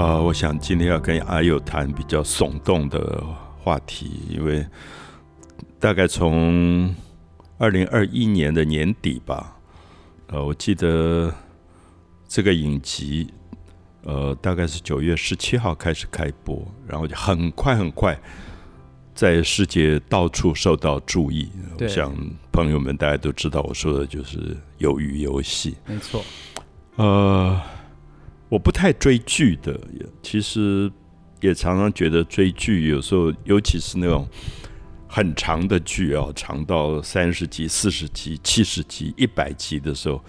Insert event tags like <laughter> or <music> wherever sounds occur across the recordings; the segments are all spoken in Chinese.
呃，我想今天要跟阿佑谈比较耸动的话题，因为大概从二零二一年的年底吧，呃，我记得这个影集，呃，大概是九月十七号开始开播，然后就很快很快在世界到处受到注意。我想朋友们大家都知道，我说的就是《鱿鱼游戏》，没错，呃。我不太追剧的，其实也常常觉得追剧有时候，尤其是那种很长的剧啊，长到三十集、四十集、七十集、一百集的时候，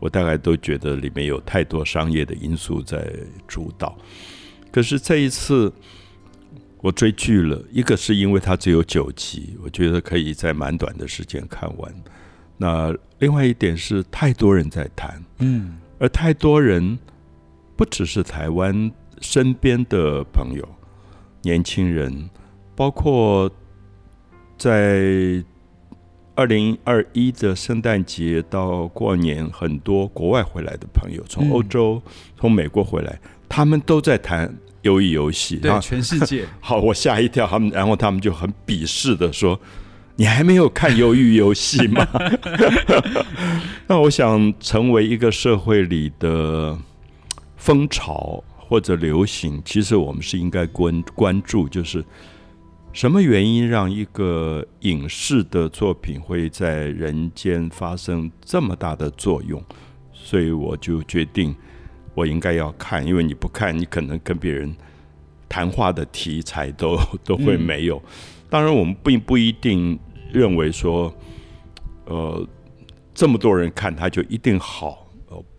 我大概都觉得里面有太多商业的因素在主导。可是这一次我追剧了，一个是因为它只有九集，我觉得可以在蛮短的时间看完。那另外一点是太多人在谈，嗯，而太多人。不只是台湾身边的朋友、年轻人，包括在二零二一的圣诞节到过年，很多国外回来的朋友，从欧洲、从美国回来，他们都在谈鱿鱼游戏。对，全世界。<laughs> 好，我吓一跳，他们，然后他们就很鄙视的说：“你还没有看鱿鱼游戏吗？” <laughs> <laughs> 那我想成为一个社会里的。风潮或者流行，其实我们是应该关关注，就是什么原因让一个影视的作品会在人间发生这么大的作用？所以我就决定，我应该要看，因为你不看，你可能跟别人谈话的题材都都会没有。当然，我们并不一定认为说，呃，这么多人看，它就一定好。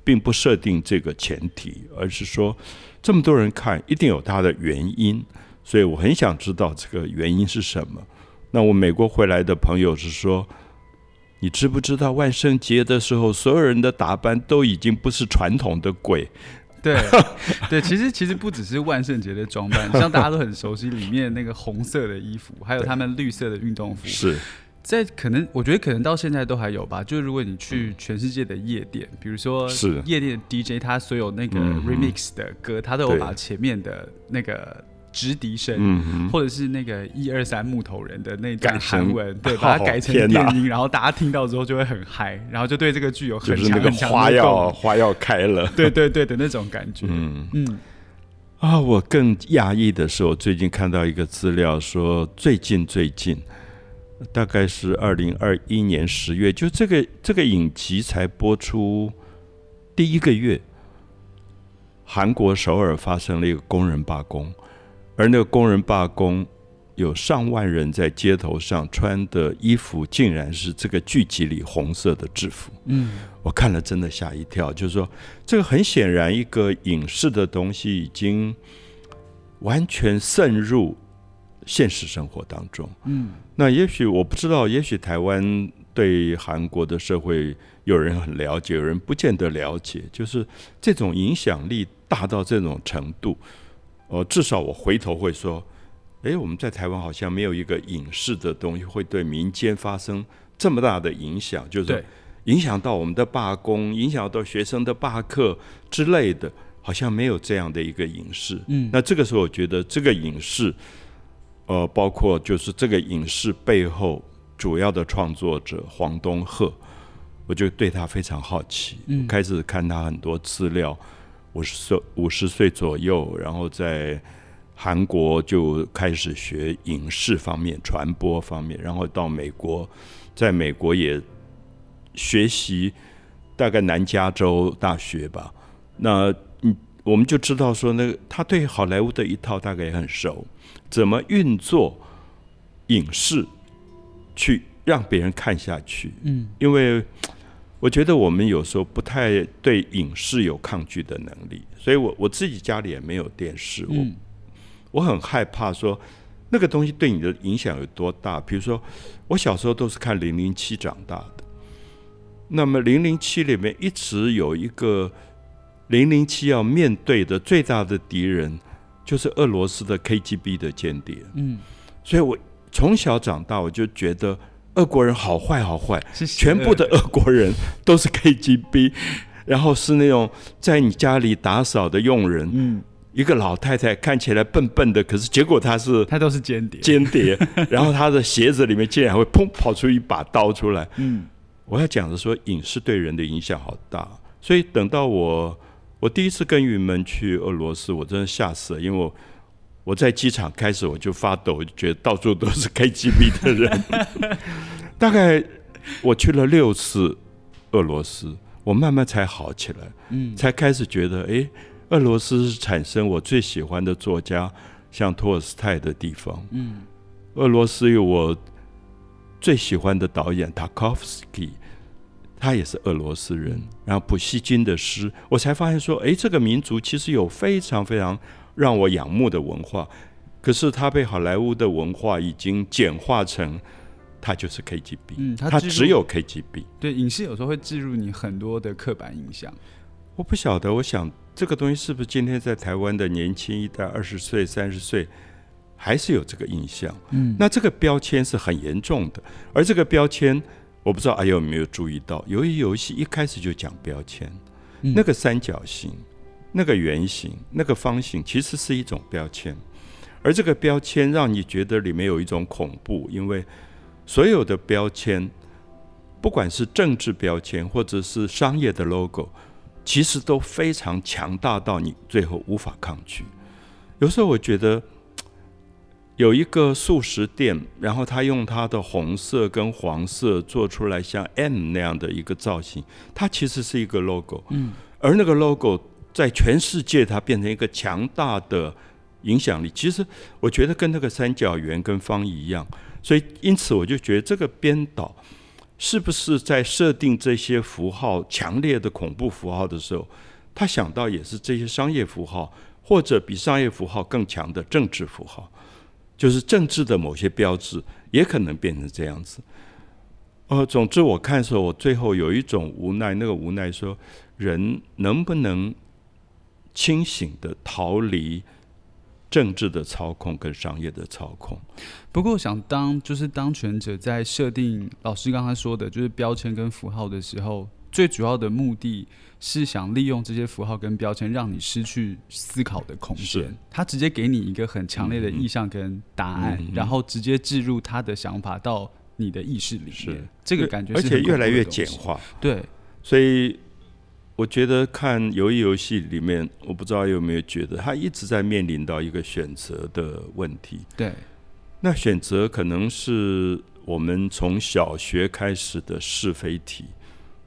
并不设定这个前提，而是说这么多人看，一定有它的原因，所以我很想知道这个原因是什么。那我美国回来的朋友是说，你知不知道万圣节的时候，所有人的打扮都已经不是传统的鬼？对对，其实其实不只是万圣节的装扮，像大家都很熟悉里面那个红色的衣服，还有他们绿色的运动服，<laughs> 是。在可能，我觉得可能到现在都还有吧。就是如果你去全世界的夜店，比如说夜店 DJ，他所有那个 remix 的歌，他都有把前面的那个直笛声，或者是那个一二三木头人的那段韩文，对，把它改成电音，然后大家听到之后就会很嗨，然后就对这个剧有很强很强的花要花要开了，对对对的那种感觉。嗯嗯。啊，我更讶异的是，我最近看到一个资料说，最近最近。大概是二零二一年十月，就这个这个影集才播出第一个月，韩国首尔发生了一个工人罢工，而那个工人罢工有上万人在街头上穿的衣服，竟然是这个剧集里红色的制服。嗯，我看了真的吓一跳，就是说这个很显然一个影视的东西已经完全渗入。现实生活当中，嗯，那也许我不知道，也许台湾对韩国的社会有人很了解，有人不见得了解，就是这种影响力大到这种程度，呃，至少我回头会说，哎，我们在台湾好像没有一个影视的东西会对民间发生这么大的影响，就是影响到我们的罢工，影响到学生的罢课之类的，好像没有这样的一个影视。嗯，那这个时候我觉得这个影视。呃，包括就是这个影视背后主要的创作者黄东赫，我就对他非常好奇，开始看他很多资料。五十岁五十岁左右，然后在韩国就开始学影视方面、传播方面，然后到美国，在美国也学习大概南加州大学吧。那嗯，我们就知道说，那个他对好莱坞的一套大概也很熟。怎么运作影视，去让别人看下去？嗯，因为我觉得我们有时候不太对影视有抗拒的能力，所以我我自己家里也没有电视，我我很害怕说那个东西对你的影响有多大。比如说，我小时候都是看《零零七》长大的，那么《零零七》里面一直有一个零零七要面对的最大的敌人。就是俄罗斯的 KGB 的间谍，嗯，所以我从小长大，我就觉得俄国人好坏好坏，全部的俄国人都是 KGB，然后是那种在你家里打扫的佣人，嗯，一个老太太看起来笨笨的，可是结果她是她都是间谍，间谍。<laughs> 然后她的鞋子里面竟然会砰跑出一把刀出来。嗯，我要讲的说，影视对人的影响好大。所以等到我我第一次跟云门去俄罗斯，我真的吓死了，因为我我在机场开始我就发抖，我就觉得到处都是 KGB 的人。<laughs> 大概我去了六次俄罗斯，我慢慢才好起来，嗯，才开始觉得，哎。俄罗斯是产生我最喜欢的作家，像托尔斯泰的地方。嗯，俄罗斯有我最喜欢的导演塔科夫斯基，他也是俄罗斯人。然后普希金的诗，我才发现说，哎，这个民族其实有非常非常让我仰慕的文化。可是他被好莱坞的文化已经简化成，他就是 KGB。嗯，他只有 KGB。对，影视有时候会置入你很多的刻板印象。我不晓得，我想。这个东西是不是今天在台湾的年轻一代，二十岁、三十岁，还是有这个印象？嗯，那这个标签是很严重的。而这个标签，我不知道阿友有没有注意到，由于游戏一开始就讲标签，那个三角形、那个圆形、那个方形，其实是一种标签。而这个标签让你觉得里面有一种恐怖，因为所有的标签，不管是政治标签或者是商业的 logo。其实都非常强大到你最后无法抗拒。有时候我觉得有一个素食店，然后他用他的红色跟黄色做出来像 M 那样的一个造型，它其实是一个 logo。嗯。而那个 logo 在全世界它变成一个强大的影响力。其实我觉得跟那个三角圆跟方一样，所以因此我就觉得这个编导。是不是在设定这些符号强烈的恐怖符号的时候，他想到也是这些商业符号，或者比商业符号更强的政治符号，就是政治的某些标志，也可能变成这样子。呃，总之我看的时候，我最后有一种无奈，那个无奈说，人能不能清醒的逃离？政治的操控跟商业的操控。不过，想当就是当权者在设定老师刚才说的，就是标签跟符号的时候，最主要的目的是想利用这些符号跟标签，让你失去思考的空间。他直接给你一个很强烈的意向跟答案，然后直接置入他的想法到你的意识里面。这个感觉，而且越来越简化。对，所以。我觉得看鱿鱼游戏里面，我不知道有没有觉得他一直在面临到一个选择的问题。对，那选择可能是我们从小学开始的是非题，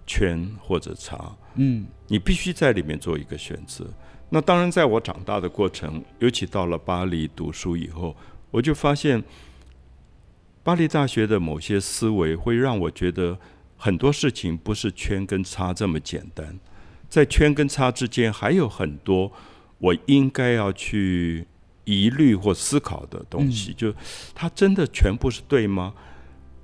圈或者叉。嗯，你必须在里面做一个选择。那当然，在我长大的过程，尤其到了巴黎读书以后，我就发现巴黎大学的某些思维会让我觉得很多事情不是圈跟叉这么简单。在圈跟叉之间还有很多我应该要去疑虑或思考的东西，就它真的全部是对吗？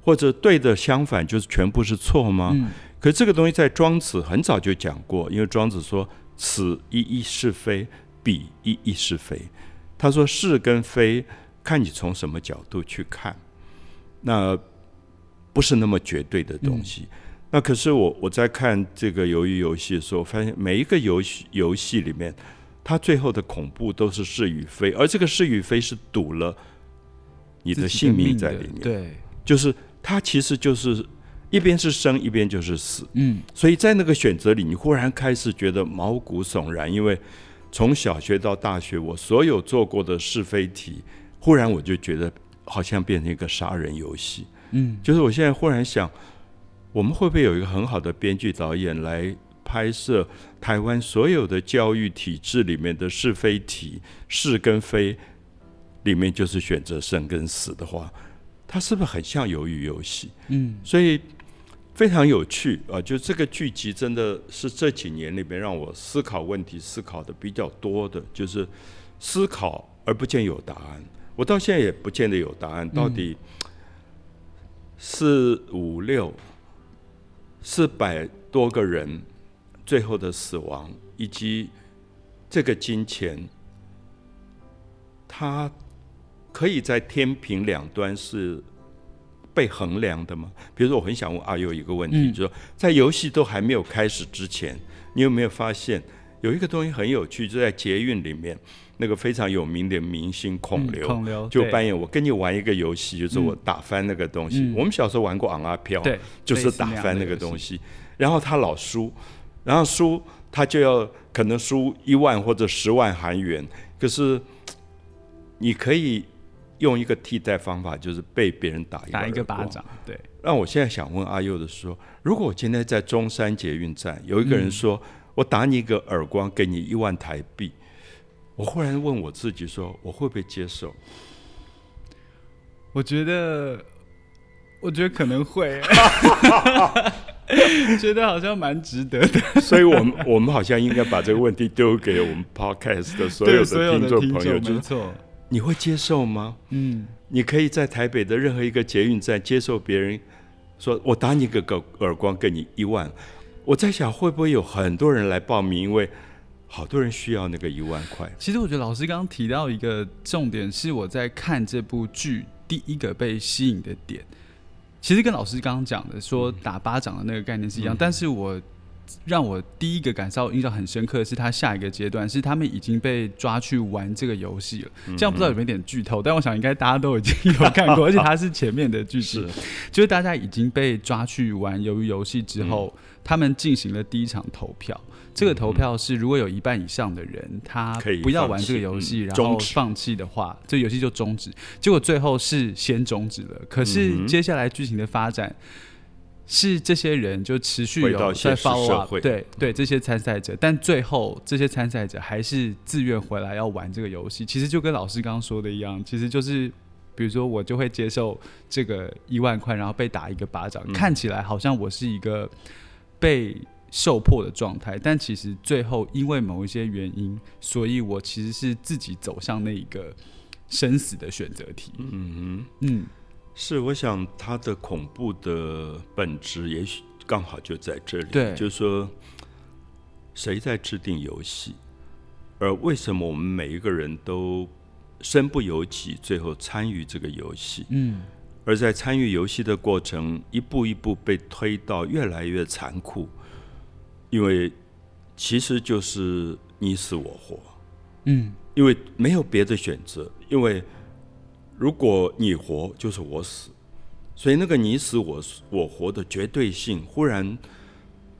或者对的相反就是全部是错吗？可这个东西在庄子很早就讲过，因为庄子说“此一一是非，彼一一是非”。他说是跟非看你从什么角度去看，那不是那么绝对的东西。那可是我我在看这个鱿鱼游戏的时候，发现每一个游戏游戏里面，它最后的恐怖都是是与非，而这个是与非是赌了你的性命在里面。对，就是它其实就是一边是生，一边就是死。嗯，所以在那个选择里，你忽然开始觉得毛骨悚然，因为从小学到大学，我所有做过的是非题，忽然我就觉得好像变成一个杀人游戏。嗯，就是我现在忽然想。我们会不会有一个很好的编剧导演来拍摄台湾所有的教育体制里面的是非题是跟非里面就是选择生跟死的话，它是不是很像鱿鱼游戏？嗯，所以非常有趣啊！就这个剧集真的是这几年里面让我思考问题思考的比较多的，就是思考而不见有答案。我到现在也不见得有答案，到底四五六。四百多个人最后的死亡，以及这个金钱，它可以在天平两端是被衡量的吗？比如说，我很想问阿佑一个问题，就是说，在游戏都还没有开始之前，你有没有发现有一个东西很有趣，就在捷运里面，那个非常有名的明星孔刘就扮演我跟你玩一个游戏，就是我打翻那个东西。我们小时候玩过昂阿飘，就是打翻那个东西，然后他老输，然后输他就要可能输一万或者十万韩元，可是你可以用一个替代方法，就是被别人打打一个巴掌，对。那我现在想问阿佑的说，如果我今天在中山捷运站，有一个人说我打你一个耳光，给你一万台币，我忽然问我自己说，我会不会接受？我觉得，我觉得可能会，<laughs> 觉得好像蛮值得的。所以，我们我们好像应该把这个问题丢给我们 Podcast 的所有的听众朋友，没错。你会接受吗？嗯，你可以在台北的任何一个捷运站接受别人说我打你个个耳光，给你一万。我在想会不会有很多人来报名，因为好多人需要那个一万块。其实我觉得老师刚刚提到一个重点，是我在看这部剧第一个被吸引的点，其实跟老师刚刚讲的说打巴掌的那个概念是一样，但是我。让我第一个感受印象很深刻的是，他下一个阶段是他们已经被抓去玩这个游戏了。这样不知道有没有点剧透，但我想应该大家都已经有看过，而且它是前面的剧情，<laughs> 就是大家已经被抓去玩鱿鱼游戏之后，他们进行了第一场投票。这个投票是如果有一半以上的人他不要玩这个游戏，然后放弃的话，这游戏就终止。结果最后是先终止了，可是接下来剧情的发展。是这些人就持续有在 follow，对对这些参赛者，但最后这些参赛者还是自愿回来要玩这个游戏。其实就跟老师刚刚说的一样，其实就是比如说我就会接受这个一万块，然后被打一个巴掌，看起来好像我是一个被受迫的状态，但其实最后因为某一些原因，所以我其实是自己走向那一个生死的选择题。嗯嗯嗯。是，我想它的恐怖的本质，也许刚好就在这里。对，就是说，谁在制定游戏，而为什么我们每一个人都身不由己，最后参与这个游戏？嗯，而在参与游戏的过程，一步一步被推到越来越残酷，因为其实就是你死我活。嗯，因为没有别的选择，因为。如果你活，就是我死，所以那个你死我我活的绝对性，忽然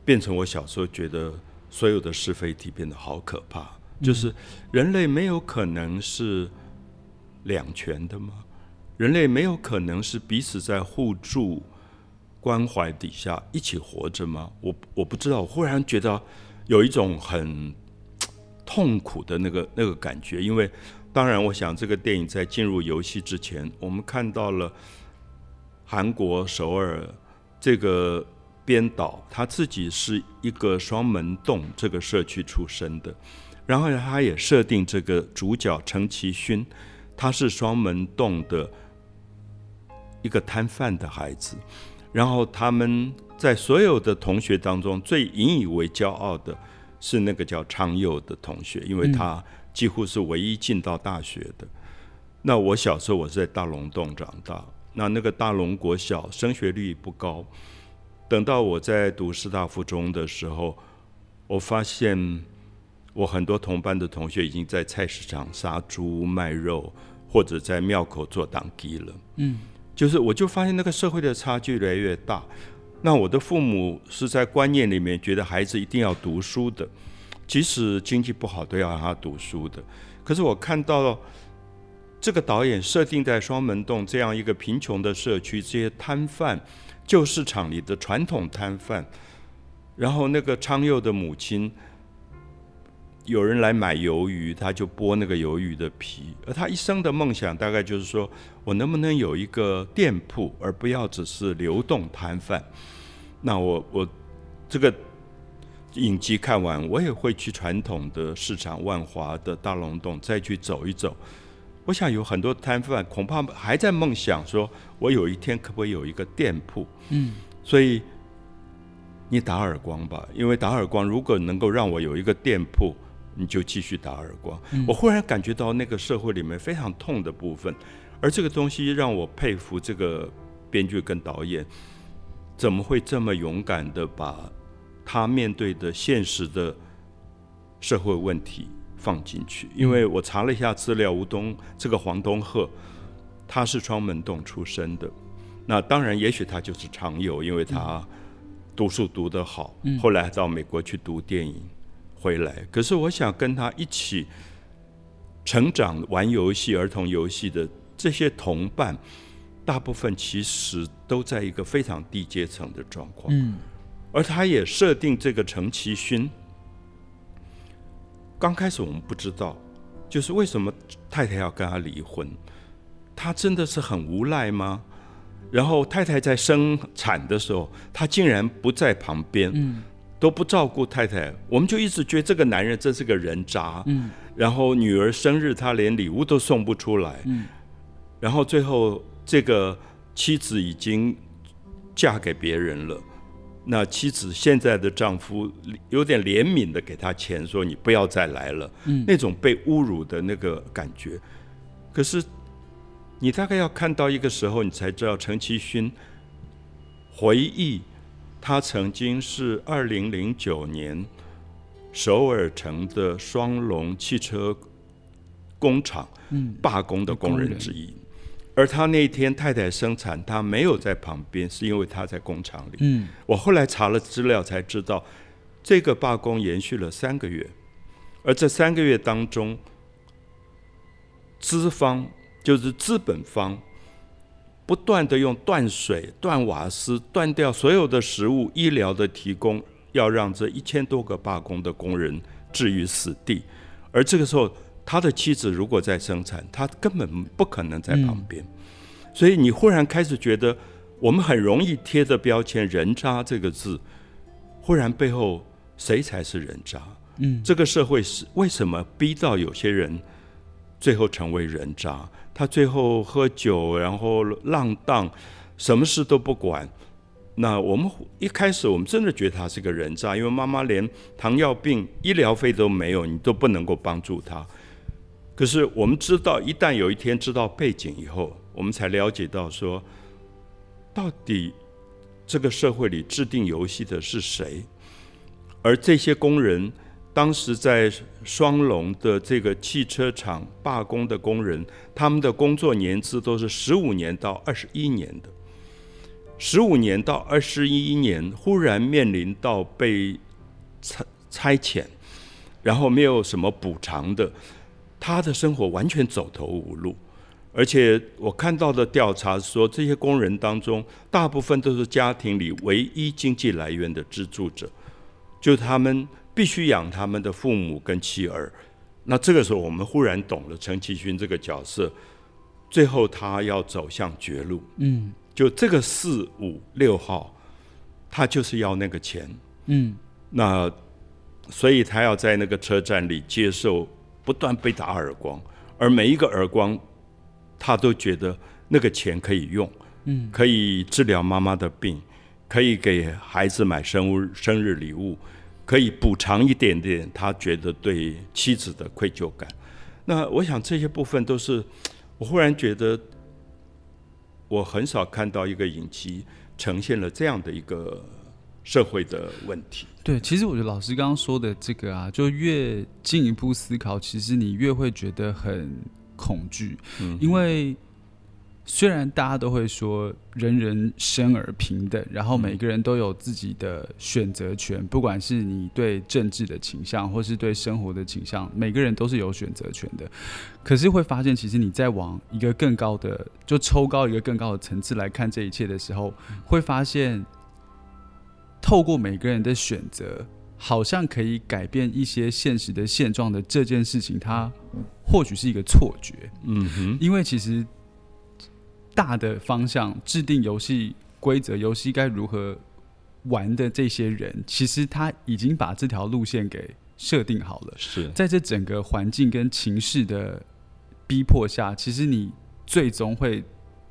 变成我小时候觉得所有的是非题变得好可怕。就是人类没有可能是两全的吗？人类没有可能是彼此在互助关怀底下一起活着吗？我我不知道，我忽然觉得有一种很痛苦的那个那个感觉，因为。当然，我想这个电影在进入游戏之前，我们看到了韩国首尔这个编导，他自己是一个双门洞这个社区出身的，然后他也设定这个主角陈其勋，他是双门洞的一个摊贩的孩子，然后他们在所有的同学当中最引以为骄傲的是那个叫昌佑的同学，因为他。几乎是唯一进到大学的。那我小时候我是在大龙洞长大，那那个大龙国小升学率不高。等到我在读师大附中的时候，我发现我很多同班的同学已经在菜市场杀猪卖肉，或者在庙口做当机了。嗯，就是我就发现那个社会的差距越来越大。那我的父母是在观念里面觉得孩子一定要读书的。即使经济不好，都要让他读书的。可是我看到这个导演设定在双门洞这样一个贫穷的社区，这些摊贩，旧市场里的传统摊贩，然后那个昌佑的母亲，有人来买鱿鱼，他就剥那个鱿鱼的皮。而他一生的梦想，大概就是说我能不能有一个店铺，而不要只是流动摊贩。那我我这个。影集看完，我也会去传统的市场万华的大龙洞再去走一走。我想有很多摊贩恐怕还在梦想，说我有一天可不可以有一个店铺？嗯，所以你打耳光吧，因为打耳光如果能够让我有一个店铺，你就继续打耳光。我忽然感觉到那个社会里面非常痛的部分，而这个东西让我佩服这个编剧跟导演，怎么会这么勇敢的把。他面对的现实的社会问题放进去。因为我查了一下资料，吴东这个黄东赫，他是窗门洞出身的。那当然，也许他就是常有，因为他读书读得好，后来到美国去读电影回来。可是我想跟他一起成长、玩游戏、儿童游戏的这些同伴，大部分其实都在一个非常低阶层的状况。嗯，而他也设定这个陈其勋，刚开始我们不知道，就是为什么太太要跟他离婚，他真的是很无赖吗？然后太太在生产的时候，他竟然不在旁边，都不照顾太太。我们就一直觉得这个男人真是个人渣。然后女儿生日，他连礼物都送不出来。然后最后这个妻子已经嫁给别人了，那妻子现在的丈夫有点怜悯的给他钱，说你不要再来了。嗯那种被侮辱的那个感觉，可是。你大概要看到一个时候，你才知道陈其勋回忆，他曾经是二零零九年首尔城的双龙汽车工厂罢工的工人之一，而他那天太太生产，他没有在旁边，是因为他在工厂里。嗯，我后来查了资料才知道，这个罢工延续了三个月，而这三个月当中，资方。就是资本方不断的用断水、断瓦斯、断掉所有的食物、医疗的提供，要让这一千多个罢工的工人置于死地。而这个时候，他的妻子如果在生产，他根本不可能在旁边。所以你忽然开始觉得，我们很容易贴的标签“人渣”这个字，忽然背后谁才是人渣？嗯，这个社会是为什么逼到有些人最后成为人渣？他最后喝酒，然后浪荡，什么事都不管。那我们一开始我们真的觉得他是个人渣，因为妈妈连糖尿病医疗费都没有，你都不能够帮助他。可是我们知道，一旦有一天知道背景以后，我们才了解到说，到底这个社会里制定游戏的是谁，而这些工人。当时在双龙的这个汽车厂罢工的工人，他们的工作年资都是十五年到二十一年的。十五年到二十一年，忽然面临到被拆拆遣，然后没有什么补偿的，他的生活完全走投无路。而且我看到的调查说，这些工人当中，大部分都是家庭里唯一经济来源的支柱者，就他们。必须养他们的父母跟妻儿，那这个时候我们忽然懂了陈其勋这个角色，最后他要走向绝路。嗯，就这个四五六号，他就是要那个钱。嗯，那所以他要在那个车站里接受不断被打耳光，而每一个耳光，他都觉得那个钱可以用，嗯，可以治疗妈妈的病，可以给孩子买生物生日礼物。可以补偿一点点，他觉得对妻子的愧疚感。那我想这些部分都是我忽然觉得，我很少看到一个影集呈现了这样的一个社会的问题。对，其实我觉得老师刚刚说的这个啊，就越进一步思考，其实你越会觉得很恐惧，因为。虽然大家都会说人人生而平等，然后每个人都有自己的选择权，不管是你对政治的倾向，或是对生活的倾向，每个人都是有选择权的。可是会发现，其实你在往一个更高的，就抽高一个更高的层次来看这一切的时候，会发现，透过每个人的选择，好像可以改变一些现实的现状的这件事情，它或许是一个错觉。嗯哼，因为其实。大的方向制定游戏规则，游戏该如何玩的这些人，其实他已经把这条路线给设定好了。是在这整个环境跟情势的逼迫下，其实你最终会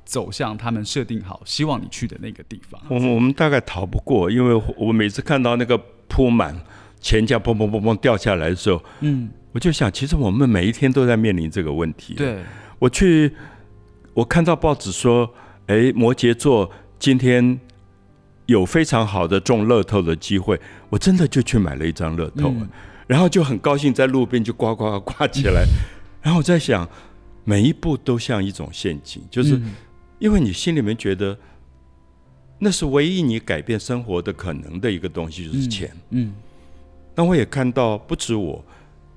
走向他们设定好希望你去的那个地方。我我们大概逃不过，因为我每次看到那个铺满钱价嘣嘣嘣嘣掉下来的时候，嗯，我就想，其实我们每一天都在面临这个问题。对我去。我看到报纸说，哎，摩羯座今天有非常好的中乐透的机会，我真的就去买了一张乐透。然后就很高兴在路边就呱呱呱起来。<laughs> 然后我在想，每一步都像一种陷阱，就是因为你心里面觉得那是唯一你改变生活的可能的一个东西，就是钱。嗯。那我也看到不止我。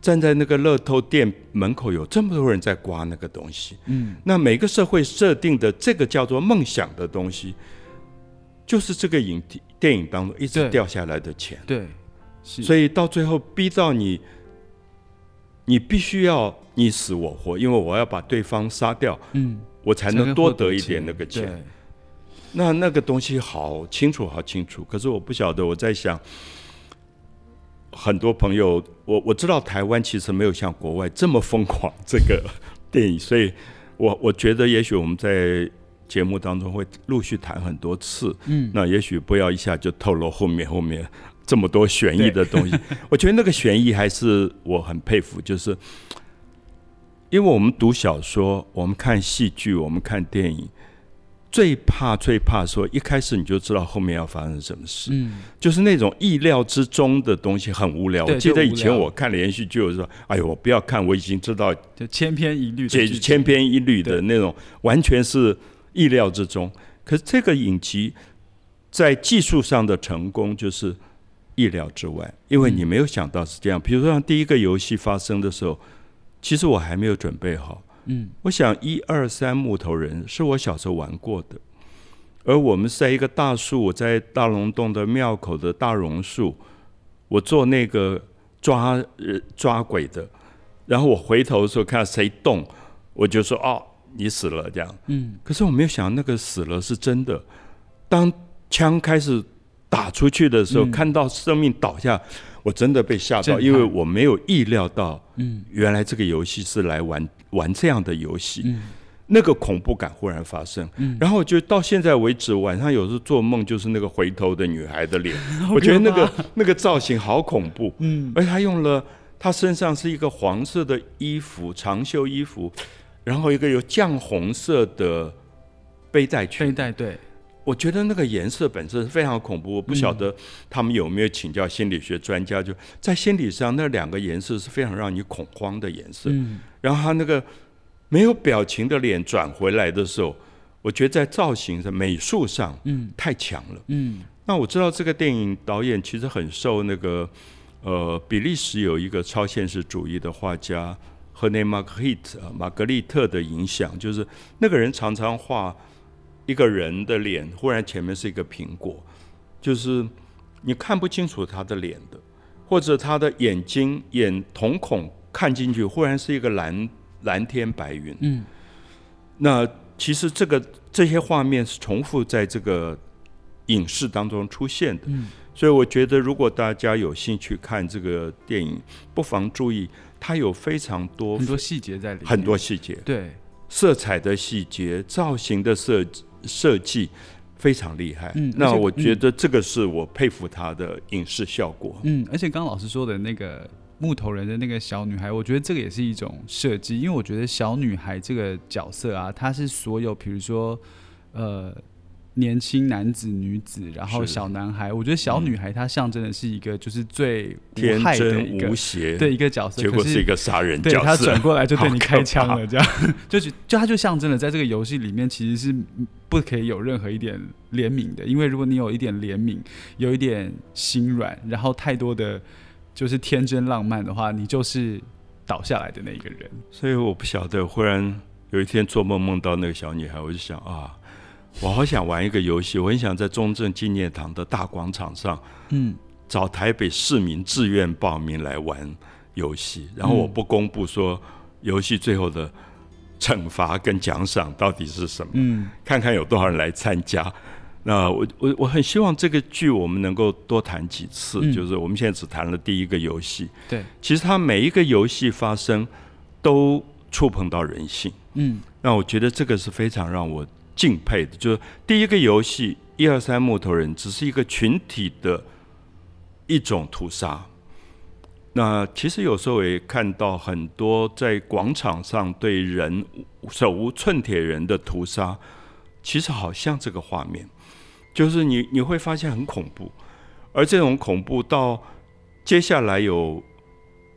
站在那个乐透店门口，有这么多人在刮那个东西。嗯，那每个社会设定的这个叫做梦想的东西，就是这个影电影当中一直掉下来的钱。对，所以到最后逼到你，你必须要你死我活，因为我要把对方杀掉，嗯，我才能多得一点那个钱。那那个东西好清楚，好清楚。可是我不晓得，我在想。很多朋友，我我知道台湾其实没有像国外这么疯狂这个 <laughs> 电影，所以我我觉得也许我们在节目当中会陆续谈很多次，嗯，那也许不要一下就透露后面后面这么多悬疑的东西。<laughs> 我觉得那个悬疑还是我很佩服，就是因为我们读小说，我们看戏剧，我们看电影。最怕最怕说一开始你就知道后面要发生什么事，嗯，就是那种意料之中的东西很无聊。我记得以前我看连续剧，我说：“哎呦，我不要看，我已经知道，就千篇一律，这千篇一律的那种，完全是意料之中。”可是这个影集在技术上的成功就是意料之外，因为你没有想到是这样。比如说，像第一个游戏发生的时候，其实我还没有准备好。嗯，我想一二三木头人是我小时候玩过的，而我们在一个大树，在大龙洞的庙口的大榕树，我做那个抓抓鬼的，然后我回头的时候看到谁动，我就说哦，你死了这样。嗯，可是我没有想到那个死了是真的。当枪开始打出去的时候，看到生命倒下。我真的被吓到，因为我没有意料到，嗯，原来这个游戏是来玩玩这样的游戏，嗯，那个恐怖感忽然发生，嗯，然后就到现在为止，晚上有时候做梦就是那个回头的女孩的脸，<laughs> 我觉得那个那个造型好恐怖，嗯，而且他用了她身上是一个黄色的衣服长袖衣服，然后一个有绛红色的背带裙，背带对。我觉得那个颜色本身是非常恐怖，我不晓得他们有没有请教心理学专家，就在心理上那两个颜色是非常让你恐慌的颜色。嗯，然后他那个没有表情的脸转回来的时候，我觉得在造型上、美术上，嗯，太强了。嗯，那我知道这个电影导演其实很受那个呃比利时有一个超现实主义的画家赫内马格丽特马格利特的影响，就是那个人常常画。一个人的脸忽然前面是一个苹果，就是你看不清楚他的脸的，或者他的眼睛眼瞳孔看进去忽然是一个蓝蓝天白云。嗯，那其实这个这些画面是重复在这个影视当中出现的。嗯，所以我觉得如果大家有兴趣看这个电影，不妨注意它有非常多很多细节在里面，很多细节，对色彩的细节、造型的设计。设计非常厉害，嗯，那我觉得这个是我佩服他的影视效果。嗯，而且刚刚老师说的那个木头人的那个小女孩，我觉得这个也是一种设计，因为我觉得小女孩这个角色啊，她是所有，比如说，呃。年轻男子、女子，然后小男孩，我觉得小女孩她象征的是一个就是最天真无邪对一个角色，结果是一个杀人角色，他转过来就对你开枪了，这样 <laughs> 就就就他就象征了在这个游戏里面其实是不可以有任何一点怜悯的，因为如果你有一点怜悯，有一点心软，然后太多的就是天真浪漫的话，你就是倒下来的那一个人。所以我不晓得，忽然有一天做梦梦到那个小女孩，我就想啊。我好想玩一个游戏，我很想在中正纪念堂的大广场上，嗯，找台北市民自愿报名来玩游戏，然后我不公布说游戏最后的惩罚跟奖赏到底是什么，嗯，看看有多少人来参加。那我我我很希望这个剧我们能够多谈几次，就是我们现在只谈了第一个游戏，对，其实它每一个游戏发生都触碰到人性，嗯，那我觉得这个是非常让我。敬佩的，就是第一个游戏一二三木头人只是一个群体的一种屠杀。那其实有时候也看到很多在广场上对人手无寸铁人的屠杀，其实好像这个画面，就是你你会发现很恐怖，而这种恐怖到接下来有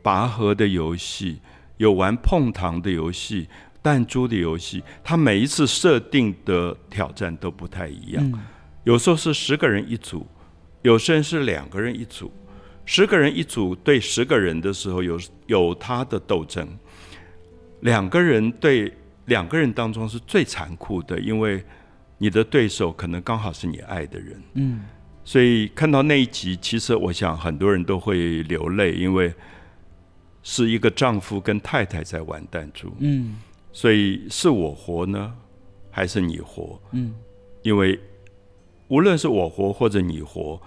拔河的游戏，有玩碰糖的游戏、弹珠的游戏，它每一次设定的挑战都不太一样。有时候是十个人一组，有些人是两个人一组。十个人一组对十个人的时候，有有他的斗争；两个人对两个人当中是最残酷的，因为你的对手可能刚好是你爱的人。嗯，所以看到那一集，其实我想很多人都会流泪，因为是一个丈夫跟太太在玩弹珠。嗯，所以是我活呢，还是你活？嗯，因为无论是我活或者你活。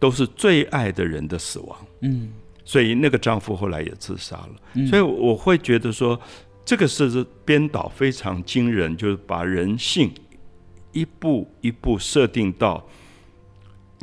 都是最爱的人的死亡，嗯，所以那个丈夫后来也自杀了，所以我会觉得说，这个是编导非常惊人，就是把人性一步一步设定到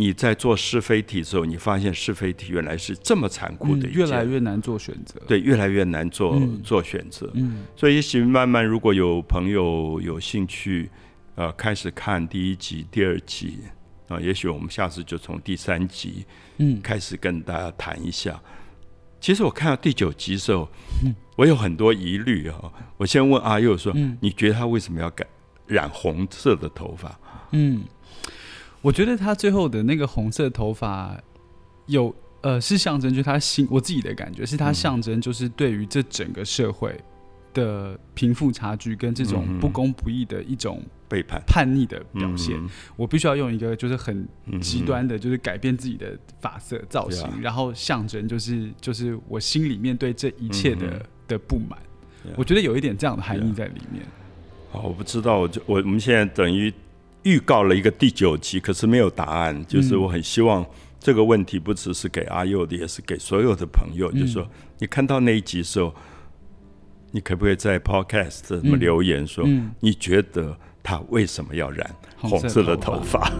你在做是非题的时候，你发现是非题原来是这么残酷的，越来越难做选择，对，越来越难做做选择，嗯，所以也许慢慢如果有朋友有兴趣，呃，开始看第一集、第二集。啊，也许我们下次就从第三集嗯开始跟大家谈一下。其实我看到第九集的时候，嗯，我有很多疑虑啊。我先问阿佑说，嗯，你觉得他为什么要改染红色的头发？嗯，我觉得他最后的那个红色头发有呃是象征，就是他心我自己的感觉是他象征，就是对于这整个社会的贫富差距跟这种不公不义的一种。背叛、叛。逆的表现，我必须要用一个就是很极端的，就是改变自己的发色造型，然后象征就是就是我心里面对这一切的的不满。我觉得有一点这样的含义在里面。好，我不知道，我就我我们现在等于预告了一个第九集，可是没有答案。就是我很希望这个问题不只是给阿佑的，也是给所有的朋友。就是说，你看到那一集的时候，你可不可以在 Podcast 什么留言说，你觉得？他为什么要染红色的头发？